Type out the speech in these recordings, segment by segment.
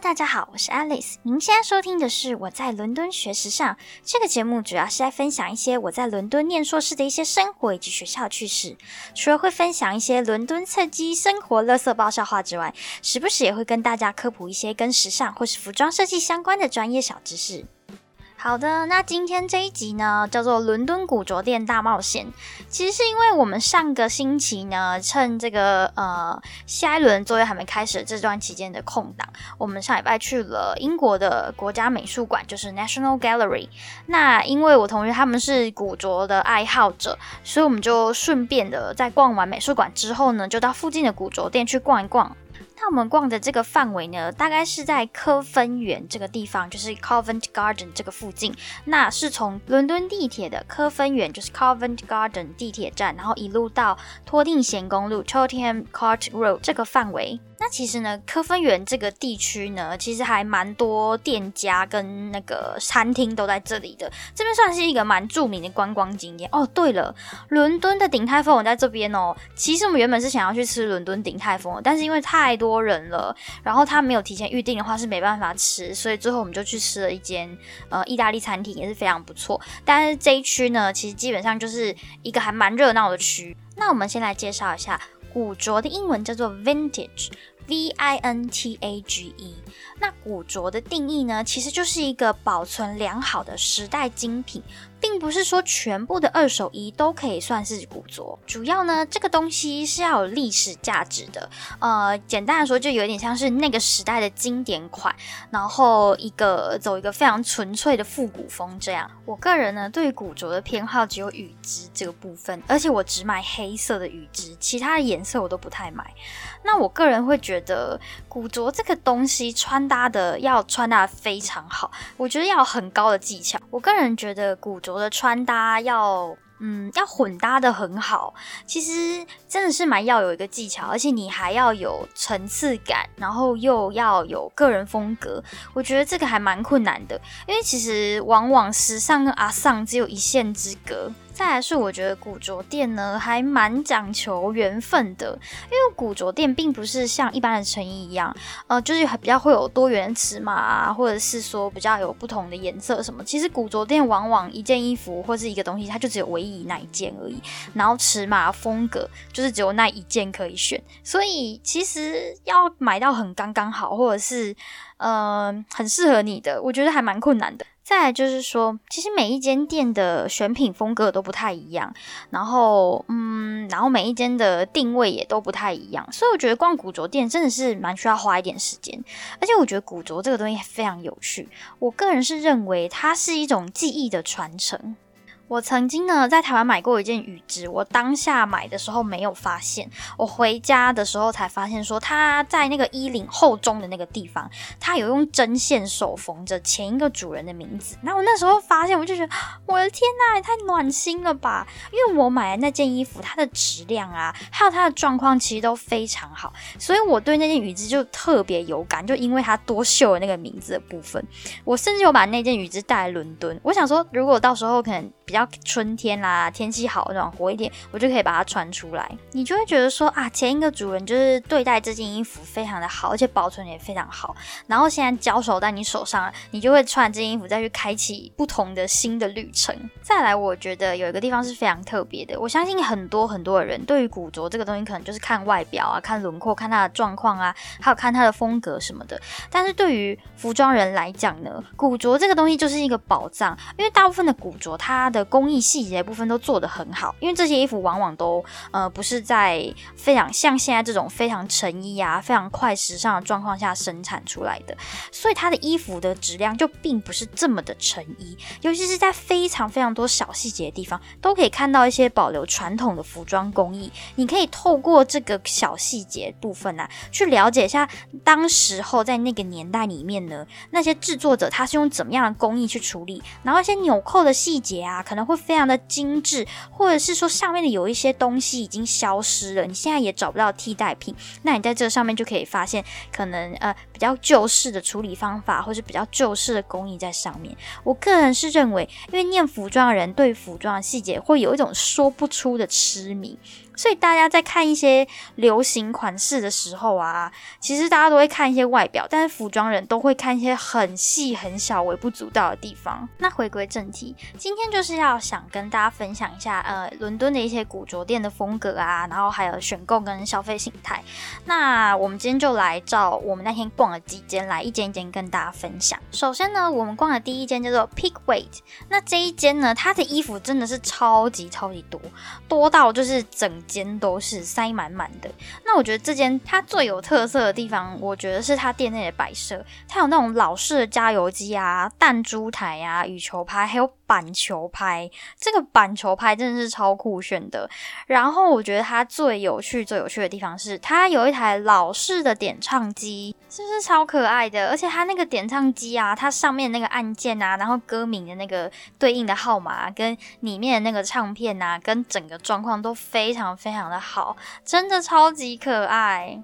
大家好，我是 Alice。您现在收听的是我在伦敦学时尚这个节目，主要是在分享一些我在伦敦念硕士的一些生活以及学校趣事。除了会分享一些伦敦侧击生活、乐色爆笑话之外，时不时也会跟大家科普一些跟时尚或是服装设计相关的专业小知识。好的，那今天这一集呢，叫做《伦敦古着店大冒险》。其实是因为我们上个星期呢，趁这个呃下一轮作业还没开始这段期间的空档，我们上礼拜去了英国的国家美术馆，就是 National Gallery。那因为我同学他们是古着的爱好者，所以我们就顺便的在逛完美术馆之后呢，就到附近的古着店去逛一逛。那我们逛的这个范围呢，大概是在科芬园这个地方，就是 Covent Garden 这个附近。那是从伦敦地铁的科芬园，就是 Covent Garden 地铁站，然后一路到托定贤公路 Tottenham Court Road 这个范围。那其实呢，科芬园这个地区呢，其实还蛮多店家跟那个餐厅都在这里的。这边算是一个蛮著名的观光景点哦。对了，伦敦的鼎泰丰我在这边哦。其实我们原本是想要去吃伦敦鼎泰丰，但是因为太多人了，然后他没有提前预定的话是没办法吃，所以最后我们就去吃了一间呃意大利餐厅，也是非常不错。但是这一区呢，其实基本上就是一个还蛮热闹的区。那我们先来介绍一下。古着的英文叫做 vintage Vintage，。那古着的定义呢，其实就是一个保存良好的时代精品。并不是说全部的二手衣都可以算是古着，主要呢这个东西是要有历史价值的。呃，简单的说，就有点像是那个时代的经典款，然后一个走一个非常纯粹的复古风这样。我个人呢对古着的偏好只有羽织这个部分，而且我只买黑色的羽织，其他的颜色我都不太买。那我个人会觉得古着这个东西穿搭的要穿搭非常好，我觉得要很高的技巧。我个人觉得古。我的穿搭要，嗯，要混搭的很好，其实真的是蛮要有一个技巧，而且你还要有层次感，然后又要有个人风格，我觉得这个还蛮困难的，因为其实往往时尚跟阿尚只有一线之隔。再来是，我觉得古着店呢还蛮讲求缘分的，因为古着店并不是像一般的成衣一样，呃，就是比较会有多元尺码啊，或者是说比较有不同的颜色什么。其实古着店往往一件衣服或是一个东西，它就只有唯一那一件而已，然后尺码风格就是只有那一件可以选，所以其实要买到很刚刚好，或者是呃很适合你的，我觉得还蛮困难的。再来就是说，其实每一间店的选品风格都不太一样，然后，嗯，然后每一间的定位也都不太一样，所以我觉得逛古着店真的是蛮需要花一点时间。而且我觉得古着这个东西非常有趣，我个人是认为它是一种记忆的传承。我曾经呢在台湾买过一件羽织，我当下买的时候没有发现，我回家的时候才发现，说它在那个衣领后中的那个地方，它有用针线手缝着前一个主人的名字。那我那时候发现，我就觉得我的天呐，也太暖心了吧！因为我买的那件衣服，它的质量啊，还有它的状况其实都非常好，所以我对那件羽织就特别有感，就因为它多绣了那个名字的部分。我甚至有把那件羽织带来伦敦，我想说，如果到时候可能比较。春天啦，天气好暖和一点，我就可以把它穿出来。你就会觉得说啊，前一个主人就是对待这件衣服非常的好，而且保存也非常好。然后现在交手在你手上，你就会穿这件衣服再去开启不同的新的旅程。再来，我觉得有一个地方是非常特别的。我相信很多很多的人对于古着这个东西，可能就是看外表啊，看轮廓，看它的状况啊，还有看它的风格什么的。但是对于服装人来讲呢，古着这个东西就是一个宝藏，因为大部分的古着它的工艺细节部分都做得很好，因为这些衣服往往都呃不是在非常像现在这种非常成衣啊、非常快时尚的状况下生产出来的，所以它的衣服的质量就并不是这么的成衣，尤其是在非常非常多小细节的地方，都可以看到一些保留传统的服装工艺。你可以透过这个小细节部分呢，去了解一下当时候在那个年代里面呢，那些制作者他是用怎么样的工艺去处理，然后一些纽扣的细节啊，可会非常的精致，或者是说上面的有一些东西已经消失了，你现在也找不到替代品，那你在这上面就可以发现可能呃比较旧式的处理方法，或是比较旧式的工艺在上面。我个人是认为，因为念服装的人对服装的细节会有一种说不出的痴迷。所以大家在看一些流行款式的时候啊，其实大家都会看一些外表，但是服装人都会看一些很细很小、微不足道的地方。那回归正题，今天就是要想跟大家分享一下，呃，伦敦的一些古着店的风格啊，然后还有选购跟消费形态。那我们今天就来照我们那天逛了几间来一间一间跟大家分享。首先呢，我们逛的第一间叫做 Pick Weight，那这一间呢，它的衣服真的是超级超级多，多到就是整。间都是塞满满的。那我觉得这间它最有特色的地方，我觉得是它店内的摆设。它有那种老式的加油机啊、弹珠台啊、羽球拍，还有板球拍。这个板球拍真的是超酷炫的。然后我觉得它最有趣、最有趣的地方是，它有一台老式的点唱机，是不是超可爱的？而且它那个点唱机啊，它上面那个按键啊，然后歌名的那个对应的号码，跟里面的那个唱片啊，跟整个状况都非常。非常的好，真的超级可爱。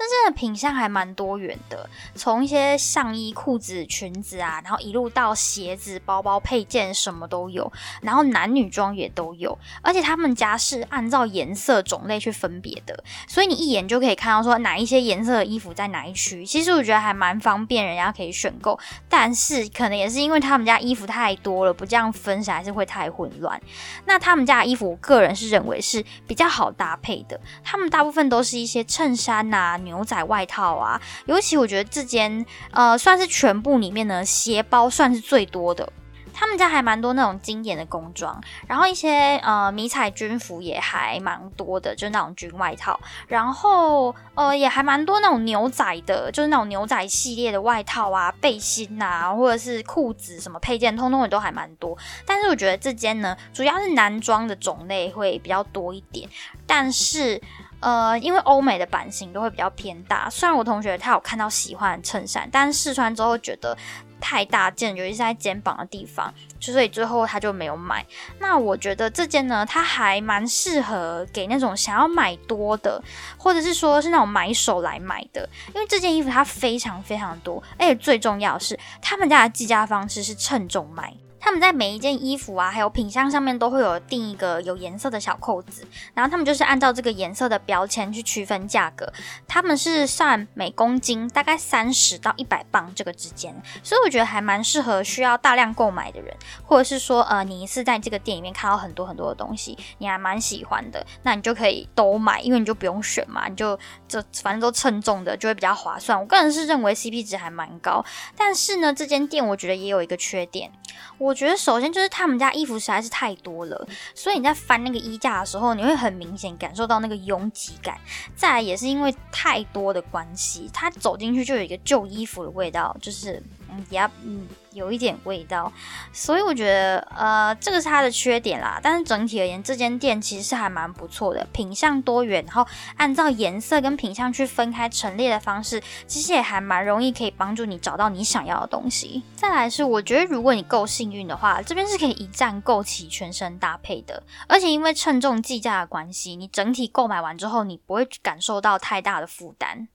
真正的品相还蛮多元的，从一些上衣、裤子、裙子啊，然后一路到鞋子、包包、配件，什么都有。然后男女装也都有，而且他们家是按照颜色种类去分别的，所以你一眼就可以看到说哪一些颜色的衣服在哪一区。其实我觉得还蛮方便，人家可以选购。但是可能也是因为他们家衣服太多了，不这样分起来是会太混乱。那他们家的衣服，我个人是认为是比较好搭配的。他们大部分都是一些衬衫呐。牛仔外套啊，尤其我觉得这间呃算是全部里面呢，鞋包算是最多的。他们家还蛮多那种经典的工装，然后一些呃迷彩军服也还蛮多的，就是那种军外套。然后呃也还蛮多那种牛仔的，就是那种牛仔系列的外套啊、背心呐，或者是裤子什么配件，通通也都还蛮多。但是我觉得这间呢，主要是男装的种类会比较多一点，但是。呃，因为欧美的版型都会比较偏大，虽然我同学他有看到喜欢衬衫，但是试穿之后觉得太大件，尤其是在肩膀的地方，所以最后他就没有买。那我觉得这件呢，它还蛮适合给那种想要买多的，或者是说是那种买手来买的，因为这件衣服它非常非常多，而且最重要是，他们家的计价方式是称重卖。他们在每一件衣服啊，还有品相上面都会有定一个有颜色的小扣子，然后他们就是按照这个颜色的标签去区分价格。他们是算每公斤大概三十到一百磅这个之间，所以我觉得还蛮适合需要大量购买的人，或者是说呃你一次在这个店里面看到很多很多的东西，你还蛮喜欢的，那你就可以都买，因为你就不用选嘛，你就就反正都称重的就会比较划算。我个人是认为 CP 值还蛮高，但是呢，这间店我觉得也有一个缺点。我我觉得首先就是他们家衣服实在是太多了，所以你在翻那个衣架的时候，你会很明显感受到那个拥挤感。再来也是因为太多的关系，他走进去就有一个旧衣服的味道，就是嗯，也嗯。有一点味道，所以我觉得，呃，这个是它的缺点啦。但是整体而言，这间店其实是还蛮不错的，品相多元，然后按照颜色跟品相去分开陈列的方式，其实也还蛮容易可以帮助你找到你想要的东西。再来是，我觉得如果你够幸运的话，这边是可以一站购齐全身搭配的，而且因为称重计价的关系，你整体购买完之后，你不会感受到太大的负担。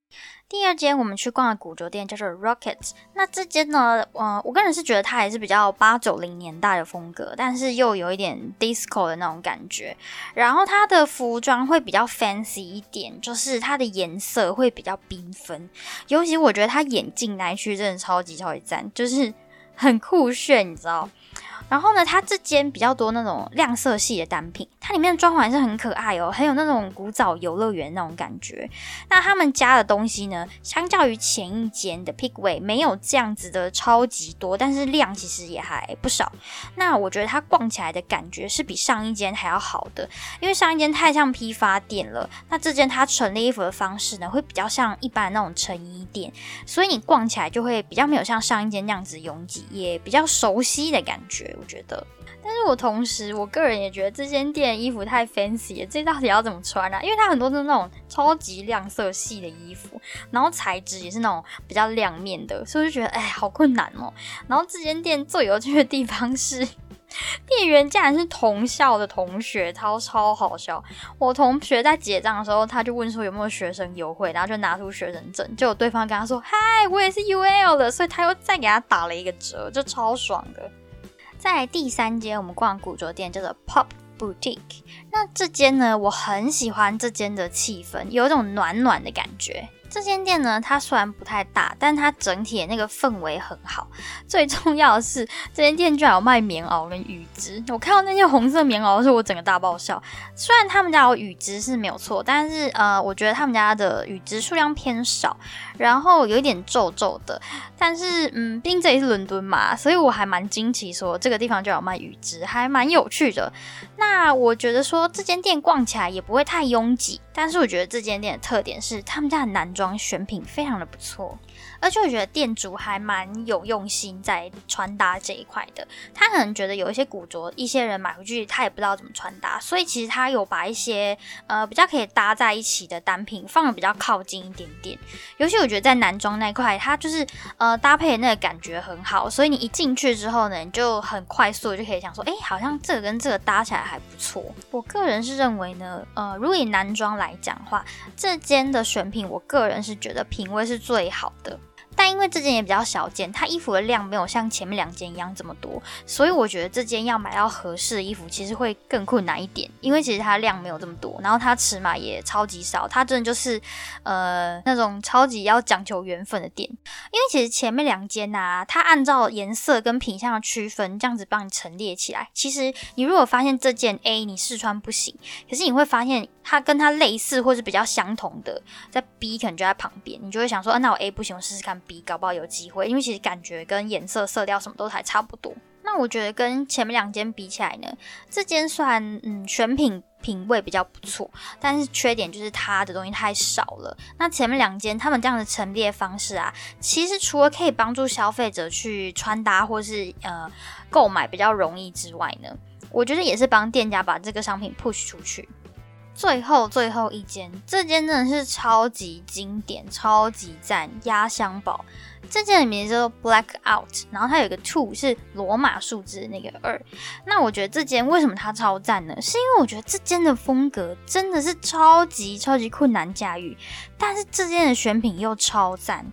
第二间我们去逛的古着店叫做 Rockets，那这间呢，呃，我个人是觉得它还是比较八九零年代的风格，但是又有一点 disco 的那种感觉。然后它的服装会比较 fancy 一点，就是它的颜色会比较缤纷。尤其我觉得它眼镜那一区真的超级超级赞，就是很酷炫，你知道。然后呢，它这间比较多那种亮色系的单品，它里面的装潢还是很可爱哦，很有那种古早游乐园那种感觉。那他们家的东西呢，相较于前一间的 Pickway 没有这样子的超级多，但是量其实也还不少。那我觉得它逛起来的感觉是比上一间还要好的，因为上一间太像批发店了，那这间它陈列衣服的方式呢，会比较像一般那种成衣店，所以你逛起来就会比较没有像上一间那样子拥挤，也比较熟悉的感觉。我觉得，但是我同时，我个人也觉得这间店衣服太 fancy 了，这到底要怎么穿啊？因为它很多是那种超级亮色系的衣服，然后材质也是那种比较亮面的，所以我就觉得哎，好困难哦。然后这间店最有趣的地方是，店员竟然是同校的同学，超超好笑。我同学在结账的时候，他就问说有没有学生优惠，然后就拿出学生证，就有对方跟他说嗨，我也是 UL 的，所以他又再给他打了一个折，就超爽的。在第三间，我们逛古着店叫做 Pop Boutique。那这间呢，我很喜欢这间的气氛，有一种暖暖的感觉。这间店呢，它虽然不太大，但它整体的那个氛围很好。最重要的是，这间店居然有卖棉袄跟羽织。我看到那件红色棉袄的时候，我整个大爆笑。虽然他们家有羽织是没有错，但是呃，我觉得他们家的羽织数量偏少，然后有一点皱皱的。但是嗯，毕竟这里是伦敦嘛，所以我还蛮惊奇，说这个地方就有卖羽织，还蛮有趣的。那我觉得说这间店逛起来也不会太拥挤，但是我觉得这间店的特点是他们家的男装。选品非常的不错，而且我觉得店主还蛮有用心在穿搭这一块的。他可能觉得有一些古着，一些人买回去他也不知道怎么穿搭，所以其实他有把一些呃比较可以搭在一起的单品放的比较靠近一点点。尤其我觉得在男装那块，它就是呃搭配的那个感觉很好，所以你一进去之后呢，你就很快速就可以想说，哎，好像这个跟这个搭起来还不错。我个人是认为呢，呃，如果以男装来来讲话，这间的选品，我个人是。觉得品味是最好的。但因为这件也比较小件，它衣服的量没有像前面两件一样这么多，所以我觉得这件要买到合适的衣服，其实会更困难一点。因为其实它量没有这么多，然后它尺码也超级少，它真的就是呃那种超级要讲求缘分的店。因为其实前面两间呐，它按照颜色跟品相的区分，这样子帮你陈列起来。其实你如果发现这件 A 你试穿不行，可是你会发现它跟它类似或是比较相同的，在 B 可能就在旁边，你就会想说，那我 A 不行，我试试看。B，搞不好有机会，因为其实感觉跟颜色、色调什么都还差不多。那我觉得跟前面两间比起来呢，这间算嗯选品品味比较不错，但是缺点就是它的东西太少了。那前面两间他们这样的陈列方式啊，其实除了可以帮助消费者去穿搭或是呃购买比较容易之外呢，我觉得也是帮店家把这个商品 push 出去。最后最后一间，这间真的是超级经典、超级赞，压箱宝。这件的名字叫做 Blackout，然后它有个 two 是罗马数字那个二。那我觉得这间为什么它超赞呢？是因为我觉得这间的风格真的是超级超级困难驾驭，但是这间的选品又超赞。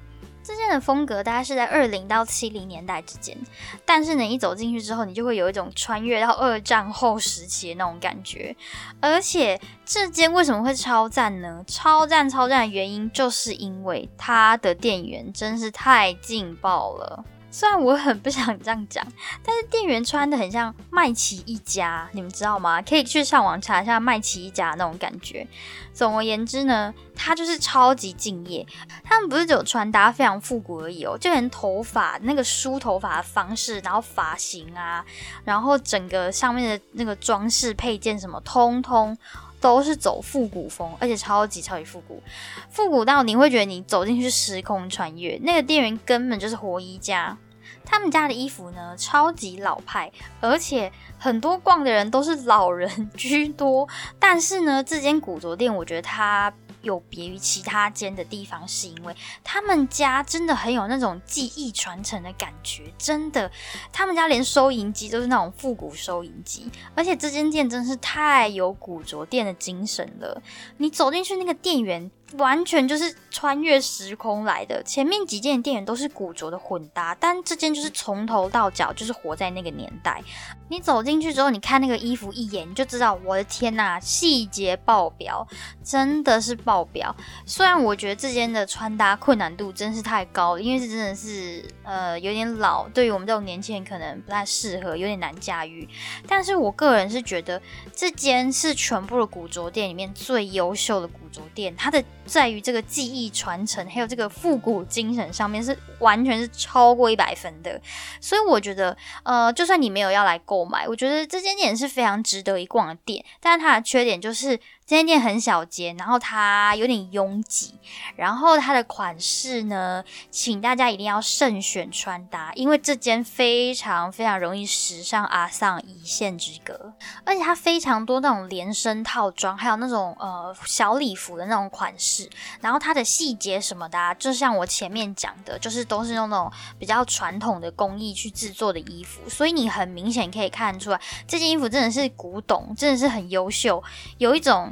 这件的风格大概是在二零到七零年代之间，但是呢，一走进去之后，你就会有一种穿越到二战后时期的那种感觉。而且这间为什么会超赞呢？超赞超赞的原因就是因为它的店员真是太劲爆了。虽然我很不想这样讲，但是店员穿的很像麦奇一家，你们知道吗？可以去上网查一下麦奇一家那种感觉。总而言之呢，他就是超级敬业。他们不是只有穿搭非常复古而已哦，就连头发那个梳头发的方式，然后发型啊，然后整个上面的那个装饰配件什么，通通都是走复古风，而且超级超级复古，复古到你会觉得你走进去时空穿越。那个店员根本就是活衣家。他们家的衣服呢，超级老派，而且很多逛的人都是老人居多。但是呢，这间古着店，我觉得它。有别于其他间的地方，是因为他们家真的很有那种技艺传承的感觉，真的，他们家连收银机都是那种复古收银机，而且这间店真是太有古着店的精神了。你走进去，那个店员完全就是穿越时空来的。前面几间店员都是古着的混搭，但这间就是从头到脚就是活在那个年代。你走进去之后，你看那个衣服一眼，你就知道，我的天呐，细节爆表，真的是爆表。虽然我觉得这件的穿搭困难度真是太高了，因为是真的是呃有点老，对于我们这种年轻人可能不太适合，有点难驾驭。但是我个人是觉得这间是全部的古着店里面最优秀的店，它的在于这个技艺传承，还有这个复古精神上面是完全是超过一百分的。所以我觉得，呃，就算你没有要来购。买，我觉得这间店是非常值得一逛的店，但是它的缺点就是。这间店很小间，然后它有点拥挤，然后它的款式呢，请大家一定要慎选穿搭，因为这间非常非常容易时尚阿丧一线之隔，而且它非常多那种连身套装，还有那种呃小礼服的那种款式，然后它的细节什么的，就像我前面讲的，就是都是用那种比较传统的工艺去制作的衣服，所以你很明显可以看出来，这件衣服真的是古董，真的是很优秀，有一种。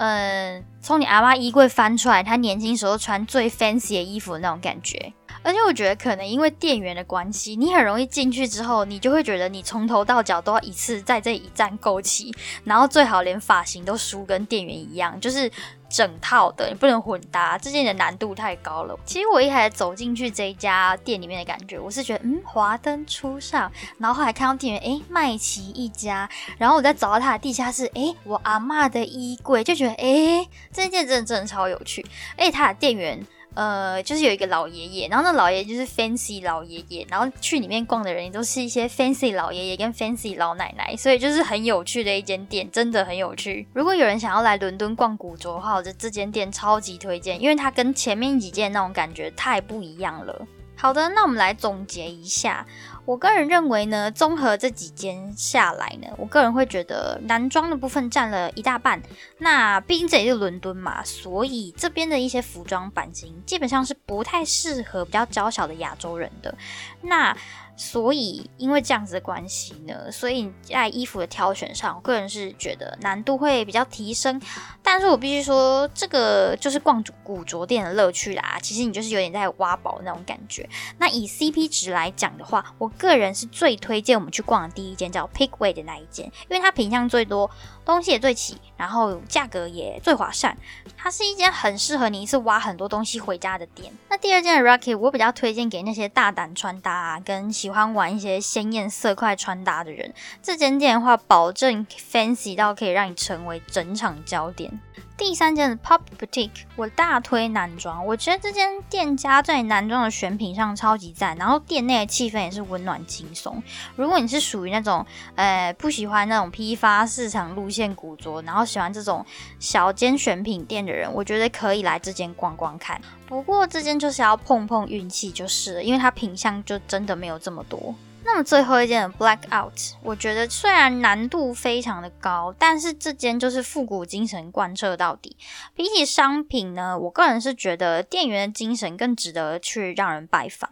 嗯，从你阿妈衣柜翻出来，她年轻时候穿最 fancy 的衣服的那种感觉。而且我觉得可能因为店员的关系，你很容易进去之后，你就会觉得你从头到脚都要一次在这一站购齐，然后最好连发型都梳跟店员一样，就是整套的，你不能混搭，这件的难度太高了。其实我一开始走进去这一家店里面的感觉，我是觉得嗯，华灯初上，然后后来看到店员哎，麦琪一家，然后我再找到他的地下室，哎，我阿妈的衣柜，就觉得哎，这件真的真的超有趣，而且他的店员。呃，就是有一个老爷爷，然后那老爷爷就是 fancy 老爷爷，然后去里面逛的人也都是一些 fancy 老爷爷跟 fancy 老奶奶，所以就是很有趣的一间店，真的很有趣。如果有人想要来伦敦逛古着的话，我觉得这间店超级推荐，因为它跟前面几件那种感觉太不一样了。好的，那我们来总结一下。我个人认为呢，综合这几间下来呢，我个人会觉得男装的部分占了一大半。那毕竟这也是伦敦嘛，所以这边的一些服装版型基本上是不太适合比较娇小的亚洲人的。那所以，因为这样子的关系呢，所以在衣服的挑选上，我个人是觉得难度会比较提升。但是我必须说，这个就是逛古着店的乐趣啦。其实你就是有点在挖宝那种感觉。那以 CP 值来讲的话，我个人是最推荐我们去逛的第一间叫 Pickway 的那一间，因为它品相最多，东西也最齐，然后价格也最划算。它是一间很适合你一次挖很多东西回家的店。那第二间的 Rocky，我比较推荐给那些大胆穿搭啊，跟喜喜欢玩一些鲜艳色块穿搭的人。这间店的话，保证 fancy 到可以让你成为整场焦点。第三间的 Pop Boutique，我大推男装。我觉得这间店家在男装的选品上超级赞，然后店内的气氛也是温暖轻松。如果你是属于那种呃不喜欢那种批发市场路线古着，然后喜欢这种小间选品店的人，我觉得可以来这间逛逛看。不过这间就是要碰碰运气就是了，因为它品相就真的没有这么多。那么最后一件 Blackout，我觉得虽然难度非常的高，但是这间就是复古精神贯彻到底。比起商品呢，我个人是觉得店员的精神更值得去让人拜访。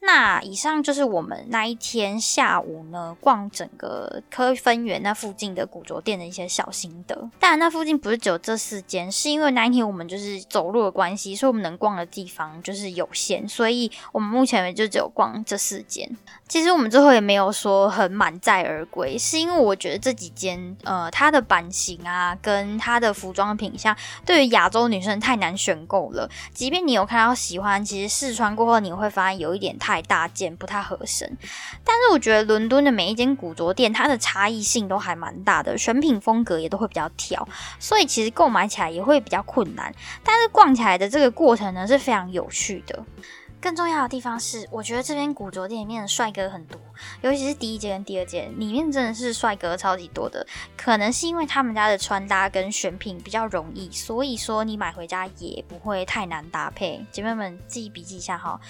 那以上就是我们那一天下午呢逛整个科分园那附近的古着店的一些小心得。当然，那附近不是只有这四间，是因为那一天我们就是走路的关系，所以我们能逛的地方就是有限，所以我们目前为止就只有逛这四间。其实我们最后也没有说很满载而归，是因为我觉得这几间呃它的版型啊跟它的服装品相对于亚洲女生太难选购了。即便你有看到喜欢，其实试穿过后你会发现有一点。太大件不太合身，但是我觉得伦敦的每一间古着店，它的差异性都还蛮大的，选品风格也都会比较挑，所以其实购买起来也会比较困难。但是逛起来的这个过程呢是非常有趣的。更重要的地方是，我觉得这边古着店里面的帅哥很多，尤其是第一间跟第二间里面真的是帅哥超级多的。可能是因为他们家的穿搭跟选品比较容易，所以说你买回家也不会太难搭配。姐妹们自己笔记一下哈。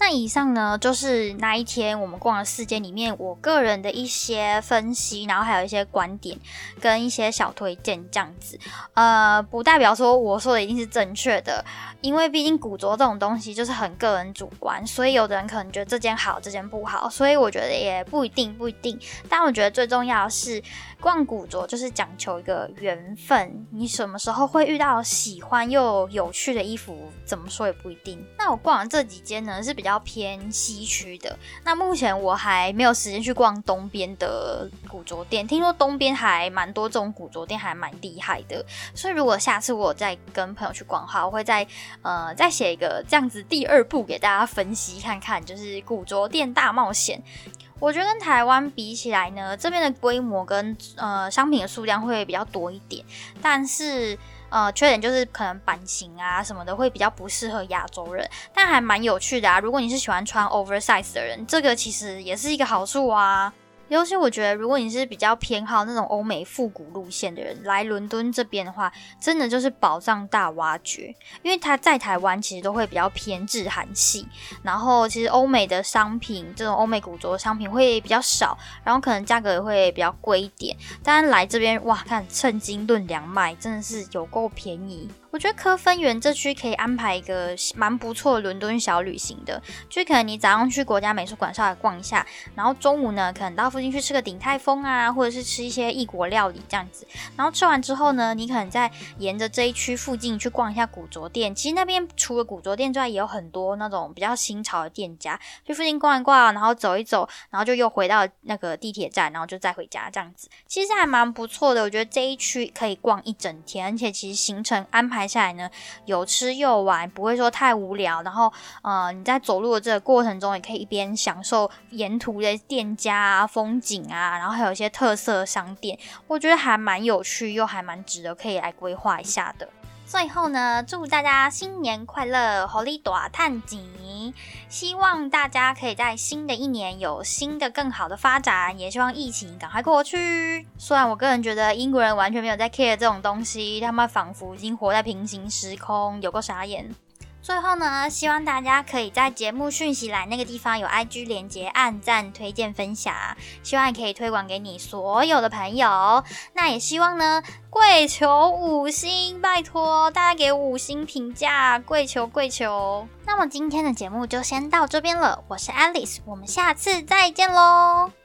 那以上呢，就是那一天我们逛的四间里面，我个人的一些分析，然后还有一些观点跟一些小推荐这样子。呃，不代表说我说的一定是正确的，因为毕竟古着这种东西就是很个人主观，所以有的人可能觉得这件好，这件不好，所以我觉得也不一定，不一定。但我觉得最重要的是，逛古着就是讲求一个缘分，你什么时候会遇到喜欢又有趣的衣服，怎么说也不一定。那我逛完这几间呢，是比较。比较偏西区的，那目前我还没有时间去逛东边的古着店。听说东边还蛮多这种古着店，还蛮厉害的。所以如果下次我再跟朋友去逛的话，我会再呃再写一个这样子第二部给大家分析看看，就是古着店大冒险。我觉得跟台湾比起来呢，这边的规模跟呃商品的数量会比较多一点，但是。呃，缺点就是可能版型啊什么的会比较不适合亚洲人，但还蛮有趣的啊。如果你是喜欢穿 oversize 的人，这个其实也是一个好处啊。尤其我觉得，如果你是比较偏好那种欧美复古路线的人，来伦敦这边的话，真的就是宝藏大挖掘。因为他在台湾其实都会比较偏日韩系，然后其实欧美的商品，这种欧美古着商品会比较少，然后可能价格也会比较贵一点。但是来这边哇，看称斤论两卖，真的是有够便宜。我觉得科芬园这区可以安排一个蛮不错的伦敦小旅行的，就可能你早上去国家美术馆稍微逛一下，然后中午呢可能到附近去吃个鼎泰丰啊，或者是吃一些异国料理这样子，然后吃完之后呢，你可能再沿着这一区附近去逛一下古着店。其实那边除了古着店之外，也有很多那种比较新潮的店家，去附近逛一逛，然后走一走，然后就又回到那个地铁站，然后就再回家这样子，其实还蛮不错的。我觉得这一区可以逛一整天，而且其实行程安排拍下来呢，有吃又玩，不会说太无聊。然后，呃，你在走路的这个过程中，也可以一边享受沿途的店家啊、风景啊，然后还有一些特色商店，我觉得还蛮有趣，又还蛮值得可以来规划一下的。最后呢，祝大家新年快乐，活力大探景！希望大家可以在新的一年有新的更好的发展，也希望疫情赶快过去。虽然我个人觉得英国人完全没有在 care 这种东西，他们仿佛已经活在平行时空，有个傻眼。最后呢，希望大家可以在节目讯息栏那个地方有 IG 连接，按赞、推荐、分享，希望可以推广给你所有的朋友。那也希望呢，跪求五星，拜托大家给五星评价，跪求跪求。那么今天的节目就先到这边了，我是 Alice，我们下次再见喽。